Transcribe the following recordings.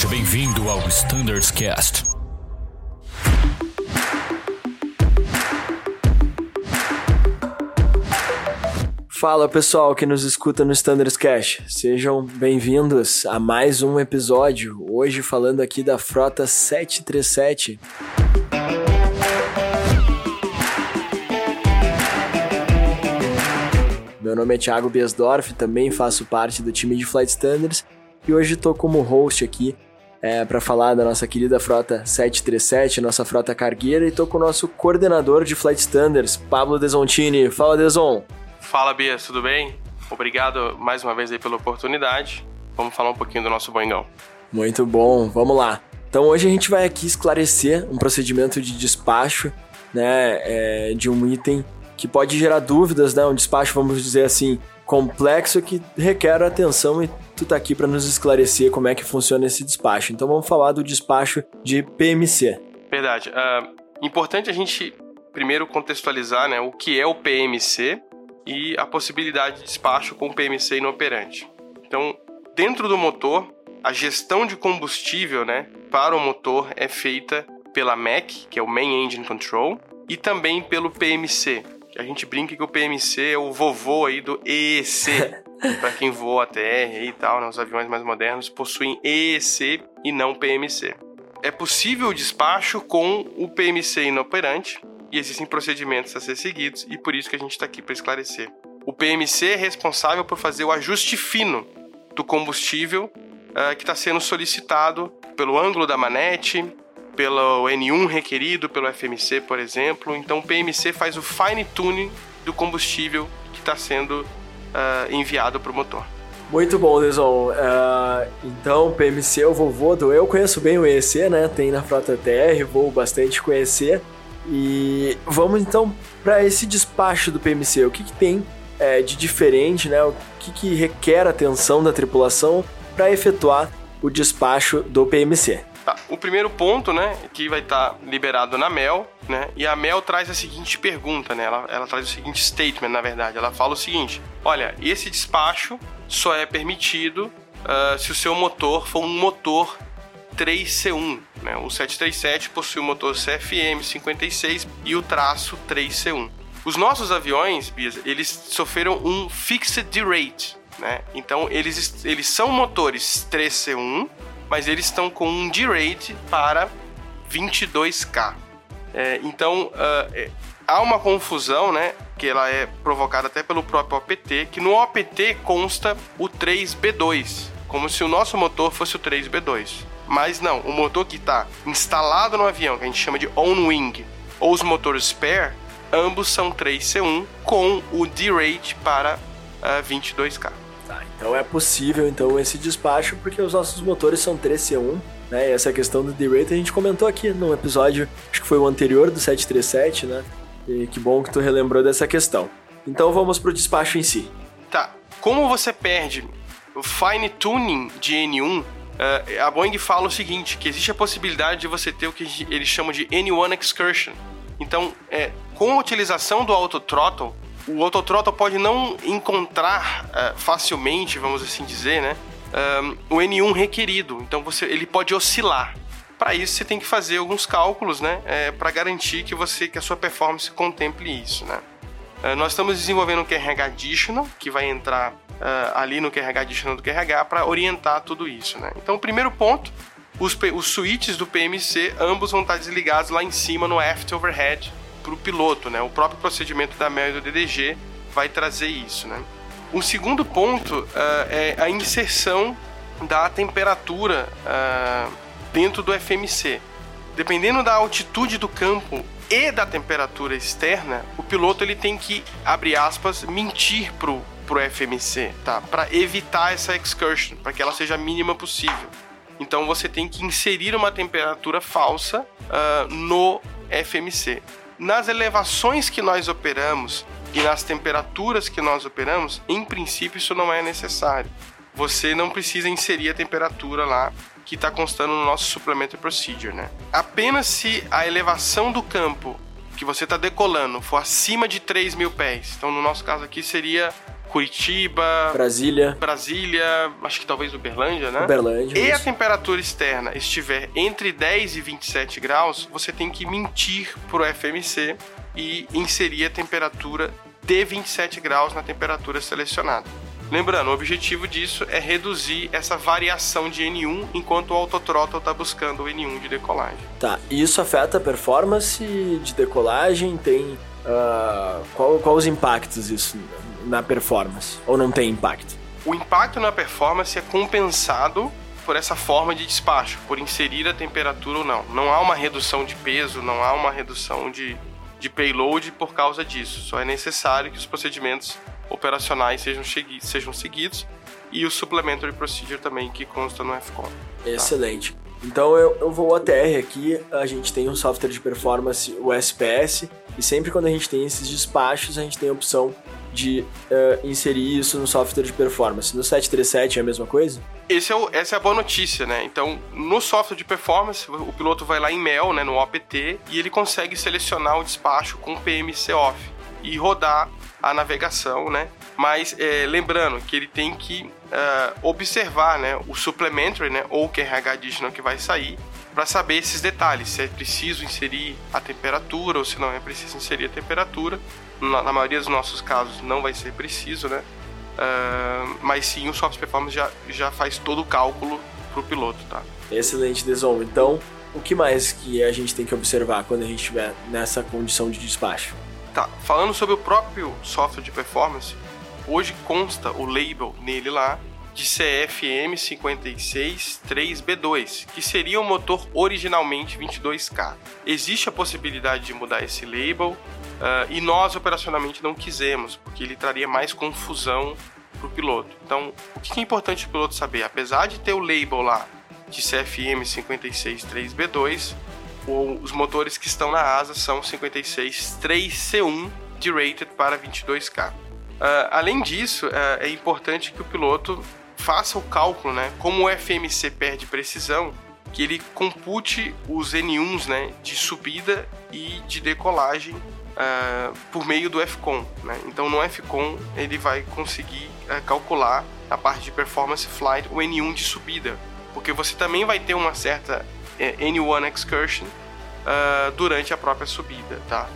Seja bem-vindo ao Standards Cast. Fala pessoal que nos escuta no Standards Cash, sejam bem-vindos a mais um episódio. Hoje falando aqui da frota 737. Meu nome é Thiago Biesdorf, também faço parte do time de Flight Standards e hoje estou como host aqui é, para falar da nossa querida frota 737, nossa frota cargueira, e estou com o nosso coordenador de Flight Standards, Pablo Desontini. Fala, Deson! Fala, Bia, tudo bem? Obrigado mais uma vez aí pela oportunidade. Vamos falar um pouquinho do nosso Boingão. Muito bom, vamos lá. Então hoje a gente vai aqui esclarecer um procedimento de despacho né, é, de um item que pode gerar dúvidas, né? Um despacho, vamos dizer assim, complexo que requer atenção e tu tá aqui para nos esclarecer como é que funciona esse despacho. Então vamos falar do despacho de PMC. Verdade. Uh, importante a gente primeiro contextualizar né, o que é o PMC e a possibilidade de despacho com PMC inoperante. Então, dentro do motor, a gestão de combustível né, para o motor é feita pela MEC, que é o Main Engine Control, e também pelo PMC, a gente brinca que o PMC é o vovô aí do EEC. para quem voa TR e tal, né, os aviões mais modernos possuem EEC e não PMC. É possível o despacho com o PMC inoperante e existem procedimentos a ser seguidos e por isso que a gente está aqui para esclarecer. O PMC é responsável por fazer o ajuste fino do combustível uh, que está sendo solicitado pelo ângulo da manete, pelo N1 requerido pelo FMC, por exemplo. Então o PMC faz o fine tuning do combustível que está sendo uh, enviado para o motor. Muito bom, Deson. Uh, então, PMC é o vovô do. Eu conheço bem o EEC, né? Tem na frota TR, vou bastante conhecer. E vamos então para esse despacho do PMC. O que, que tem é, de diferente, né? O que, que requer atenção da tripulação para efetuar o despacho do PMC? Tá. O primeiro ponto, né, que vai estar tá liberado na Mel, né, e a Mel traz a seguinte pergunta, né, ela, ela traz o seguinte statement, na verdade, ela fala o seguinte, olha, esse despacho só é permitido uh, se o seu motor for um motor 3C1, né, o 737 possui o motor CFM 56 e o traço 3C1. Os nossos aviões, eles sofreram um fixed rate, né? Então eles, eles são motores 3C1 mas eles estão com um D-Rate para 22K. É, então, uh, há uma confusão, né? Que ela é provocada até pelo próprio OPT, que no OPT consta o 3B2, como se o nosso motor fosse o 3B2. Mas não, o motor que está instalado no avião, que a gente chama de on-wing, ou os motores spare, ambos são 3C1 com o D-Rate para uh, 22K. Tá, então é possível então esse despacho porque os nossos motores são 3C1, né? E essa questão do D-Rate a gente comentou aqui no episódio, acho que foi o anterior do 737, né? E que bom que tu relembrou dessa questão. Então vamos pro despacho em si. Tá. Como você perde o fine tuning de N1, eh, a Boeing fala o seguinte, que existe a possibilidade de você ter o que eles chamam de N1 excursion. Então, é, com a utilização do auto throttle, o autothrottle pode não encontrar uh, facilmente, vamos assim dizer, né, um, o N1 requerido. Então você, ele pode oscilar. Para isso você tem que fazer alguns cálculos, né, é, para garantir que você que a sua performance contemple isso, né. Uh, nós estamos desenvolvendo um QRH Additional, que vai entrar uh, ali no QRH Additional do QRH para orientar tudo isso, né. Então o primeiro ponto, os, os switches do PMC, ambos vão estar desligados lá em cima no aft overhead, para o piloto, né? O próprio procedimento da MEL e do DDG vai trazer isso, né? Um segundo ponto uh, é a inserção da temperatura uh, dentro do FMC. Dependendo da altitude do campo e da temperatura externa, o piloto ele tem que, abre aspas, mentir pro, pro FMC, tá? Para evitar essa excursion, para que ela seja a mínima possível. Então você tem que inserir uma temperatura falsa uh, no FMC nas elevações que nós operamos e nas temperaturas que nós operamos, em princípio isso não é necessário. Você não precisa inserir a temperatura lá que está constando no nosso suplemento procedure, né? Apenas se a elevação do campo que você está decolando for acima de 3 mil pés, então no nosso caso aqui seria Curitiba, Brasília, Brasília, acho que talvez Uberlândia, né? Uberlândia. E a isso. temperatura externa estiver entre 10 e 27 graus, você tem que mentir pro FMC e inserir a temperatura de 27 graus na temperatura selecionada. Lembrando, o objetivo disso é reduzir essa variação de N1 enquanto o autothrottle está buscando o N1 de decolagem. Tá, e isso afeta a performance de decolagem? Tem. ah, qual, qual os impactos isso na performance? Ou não tem impacto? O impacto na performance é compensado por essa forma de despacho, por inserir a temperatura ou não. Não há uma redução de peso, não há uma redução de, de payload por causa disso. Só é necessário que os procedimentos operacionais sejam, sejam seguidos e o supplementary procedure também que consta no FCOM. Excelente. Então eu, eu vou ATR aqui, a gente tem um software de performance, o SPS, e sempre quando a gente tem esses despachos, a gente tem a opção de eh, inserir isso no software de performance. No 737 é a mesma coisa? Esse é o- essa é a boa notícia, né? Então, no software de performance, o piloto vai lá em MEL, né, no OPT, e ele consegue selecionar o despacho com PMC off e rodar a navegação, né? Mas é, lembrando que ele tem que ah, observar, né, o supplementary, né, ou o QRH additional que vai sair, para saber esses detalhes, se é preciso inserir a temperatura ou se não é preciso inserir a temperatura. Na, na maioria dos nossos casos não vai ser preciso, né? Ah, mas sim, o software performance já, já faz todo o cálculo pro piloto, tá? Excelente, Deson. Então, o que mais que a gente tem que observar quando a gente estiver nessa condição de despacho? Tá, falando sobre o próprio software de performance, hoje consta o label nele lá de CFM 563B2, que seria o motor originalmente 22K. Existe a possibilidade de mudar esse label ah, e nós operacionalmente não quisemos, porque ele traria mais confusão para o piloto. Então, o que é importante o piloto saber? Apesar de ter o label lá de CFM 563B2, o- os motores que estão na asa são 56 3C1 de rated para 22K. Ah, além disso, ah, é importante que o piloto faça o cálculo, né? Como o FMC perde precisão, que ele compute os N1s, né, de subida e de decolagem ah, por meio do FCON, né? Então no FCON ele vai conseguir ah, calcular a parte de performance flight o N1 de subida, porque você também vai ter uma certa é, N1 excursion ah, durante a própria subida, tá?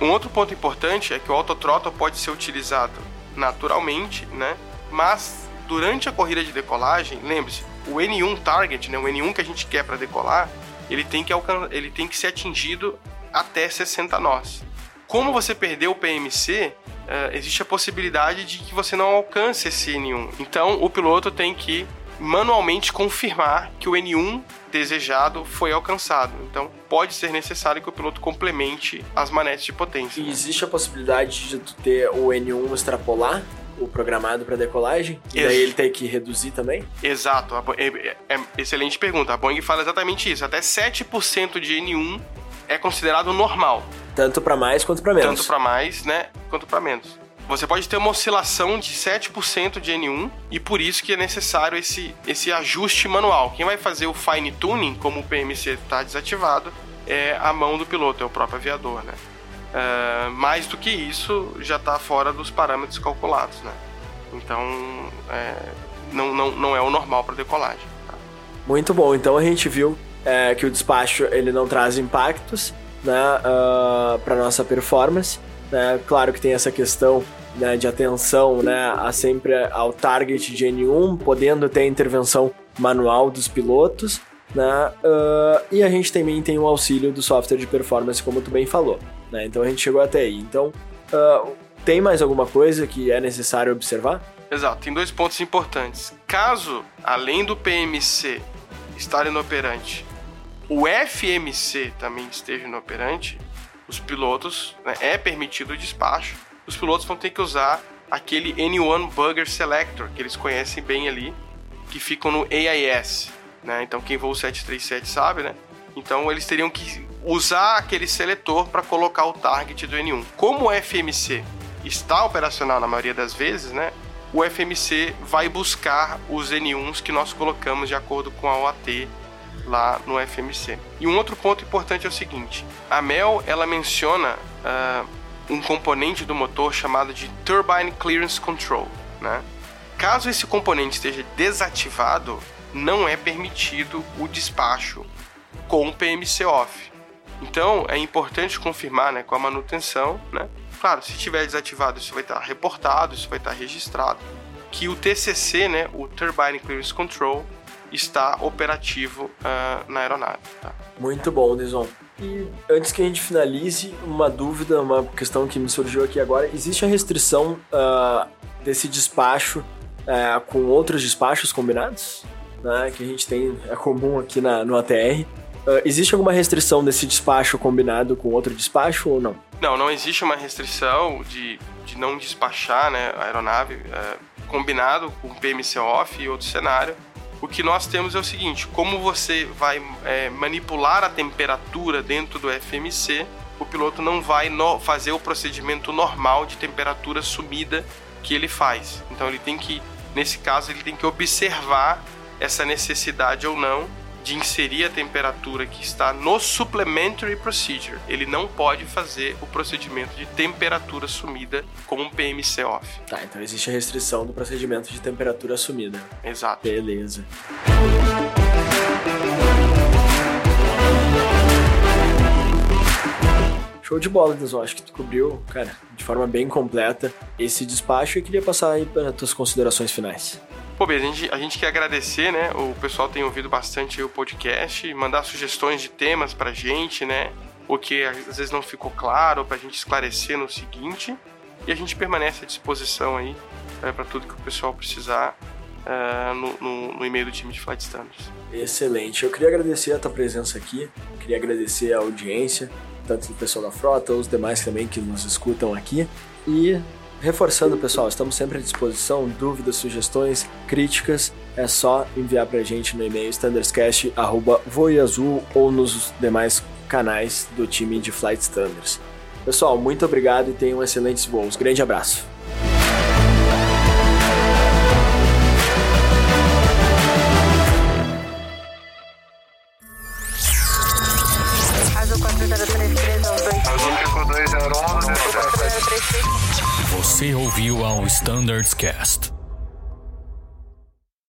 Um outro ponto importante é que o autothrottle pode ser utilizado naturalmente, né? Mas durante a corrida de decolagem, lembre-se, o N1 target, né, o N1 que a gente quer para decolar, ele tem que alcan ele tem que ser atingido até 60 nós. Como você perdeu o PMC, eh, existe a possibilidade de que você não alcance esse N1. Então, o piloto tem que manualmente confirmar que o N1 desejado foi alcançado. Então, pode ser necessário que o piloto complemente as manetes de potência. E existe a possibilidade de tu ter o N1 extrapolar, o programado para decolagem, e daí ele tem que reduzir também? Exato, é, é- é excelente pergunta. A Boeing fala exatamente isso. Até 7% de N1 é considerado normal, Tanto para mais quanto para menos. tanto para mais, né, quanto para menos. Você pode ter uma oscilação de 7% de N1 e por isso que é necessário esse, esse ajuste manual. Quem vai fazer o fine tuning, como o PMC está desativado, é a mão do piloto, é o próprio aviador, né? Ah, mais do que isso, já está fora dos parâmetros calculados, né? Então, é, não, não, não é o normal para decolagem. tá? Muito bom. Então a gente viu é, que o despacho ele não traz impactos né, para nossa performance. Né? Claro que tem essa questão né, de atenção né, a sempre ao target de N1, podendo ter intervenção manual dos pilotos. Né? ah, e a gente também tem o auxílio do software de performance, como tu bem falou. Né? Então a gente chegou até aí. Então, ah, tem mais alguma coisa que é necessário observar? Exato, tem dois pontos importantes. Caso, além do PMC estar inoperante, o FMC também esteja inoperante, os pilotos, né, é permitido o despacho, os pilotos vão ter que usar aquele N1 Bugger Selector, que eles conhecem bem ali, que ficam no AIS, né? Então quem voa o 737 sabe, né? Então eles teriam que usar aquele seletor para colocar o target do N1. Como o FMC está operacional na maioria das vezes, né? O FMC vai buscar os N1s que nós colocamos de acordo com a OAT lá no FMC. E um outro ponto importante é o seguinte: a Mel ela menciona ah, um componente do motor chamado de Turbine Clearance Control. Né? Caso esse componente esteja desativado, não é permitido o despacho com PMC off. Então é importante confirmar né, com a manutenção. Né? Claro, se estiver desativado, isso vai estar reportado, isso vai estar registrado. Que o TCC, né, o Turbine Clearance Control, está operativo uh, na aeronave. Tá? Muito bom, Dison. E antes que a gente finalize, uma dúvida, uma questão que me surgiu aqui agora: existe a restrição uh, desse despacho uh, com outros despachos combinados? Né, que a gente tem, é comum aqui na, no ATR. Uh, existe alguma restrição desse despacho combinado com outro despacho ou não? Não, não existe uma restrição de, de não despachar né, a aeronave combinado com PMC off e outro cenário o que nós temos é o seguinte: como você vai é, manipular a temperatura dentro do FMC, o piloto não vai no, fazer o procedimento normal de temperatura sumida que ele faz. Então ele tem que, nesse caso, ele tem que observar essa necessidade ou não de inserir a temperatura que está no Supplementary Procedure. Ele não pode fazer o procedimento de temperatura sumida com um PMC off. Tá, então existe a restrição do procedimento de temperatura sumida. Exato. Beleza. Show de bola, Deson. Acho que tu cobriu, cara, de forma bem completa esse despacho e queria passar aí para as tuas considerações finais. Pô, a gente, a gente quer agradecer, né? O pessoal tem ouvido bastante o podcast, mandar sugestões de temas pra gente, né? O que às vezes não ficou claro, pra gente esclarecer no seguinte. E a gente permanece à disposição aí é, para tudo que o pessoal precisar é, no, no, no, e-mail do time de Flight Standards. Excelente. Eu queria agradecer a tua presença aqui, queria agradecer a audiência, tanto do pessoal da frota, os demais também que nos escutam aqui. E Reforçando, pessoal, estamos sempre à disposição. Dúvidas, sugestões, críticas, é só enviar pra gente no e-mail standardscast.voiazul ou nos demais canais do time de Flight Standards. Pessoal, muito obrigado e tenham excelentes voos. Grande abraço. Standards Cast.